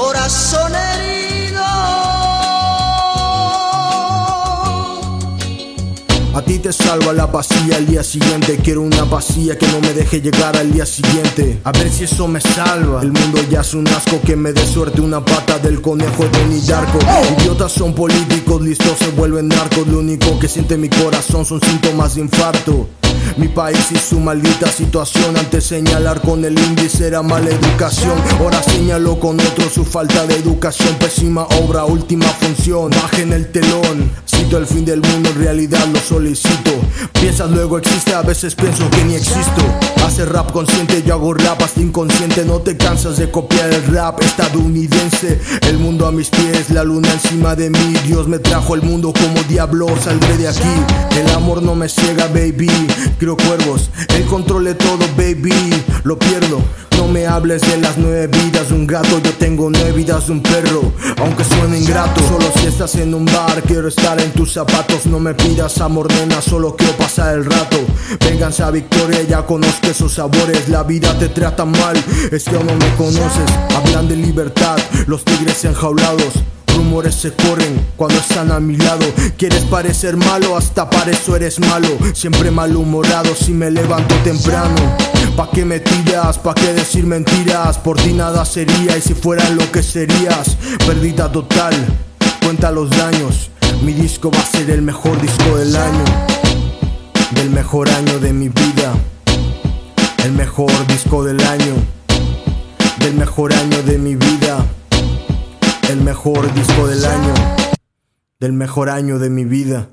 corazón herido. A ti te salva la pastilla al día siguiente. Quiero una pastilla que no me deje llegar al día siguiente. A ver si eso me salva. El mundo ya es un asco que me dé suerte. Una pata del conejo de mi Darko. Idiotas son políticos, listos se vuelven narcos. Lo único que siente mi corazón son síntomas de infarto. Mi país y su maldita situación. Antes señalar con el índice era mala educación. Ahora señalo con otro su falta de educación. Pésima obra, última función. Bajen el telón. Cito el fin del mundo, en realidad lo solicito. Piensas luego existe, a veces pienso que ni existo. Hace rap consciente, yo hago rap hasta inconsciente. No te cansas de copiar el rap estadounidense. El mundo a mis pies, la luna encima de mí. Dios me trajo el mundo como diablo, saldré de aquí. El amor no me ciega, baby Creo cuervos, el control de todo, baby. Lo pierdo. No me hables de las nueve vidas de un gato, yo tengo nueve vidas de un perro. Aunque suene ingrato, solo si estás en un bar, quiero estar en tus zapatos. No me pidas amor, nena, solo quiero pasar el rato. Vénganse a Victoria, ya conozco esos sabores. La vida te trata mal, es que aún no me conoces. Hablan de libertad, los tigres enjaulados rumores se corren cuando están a mi lado. Quieres parecer malo, hasta para eso eres malo. Siempre malhumorado si me levanto temprano. ¿Pa' qué me tiras? ¿Pa' qué decir mentiras? Por ti nada sería y si fuera lo que serías, perdida total. Cuenta los daños. Mi disco va a ser el mejor disco del año. Del mejor año de mi vida. El mejor disco del año. Del mejor año de mi vida mejor disco del año, del mejor año de mi vida.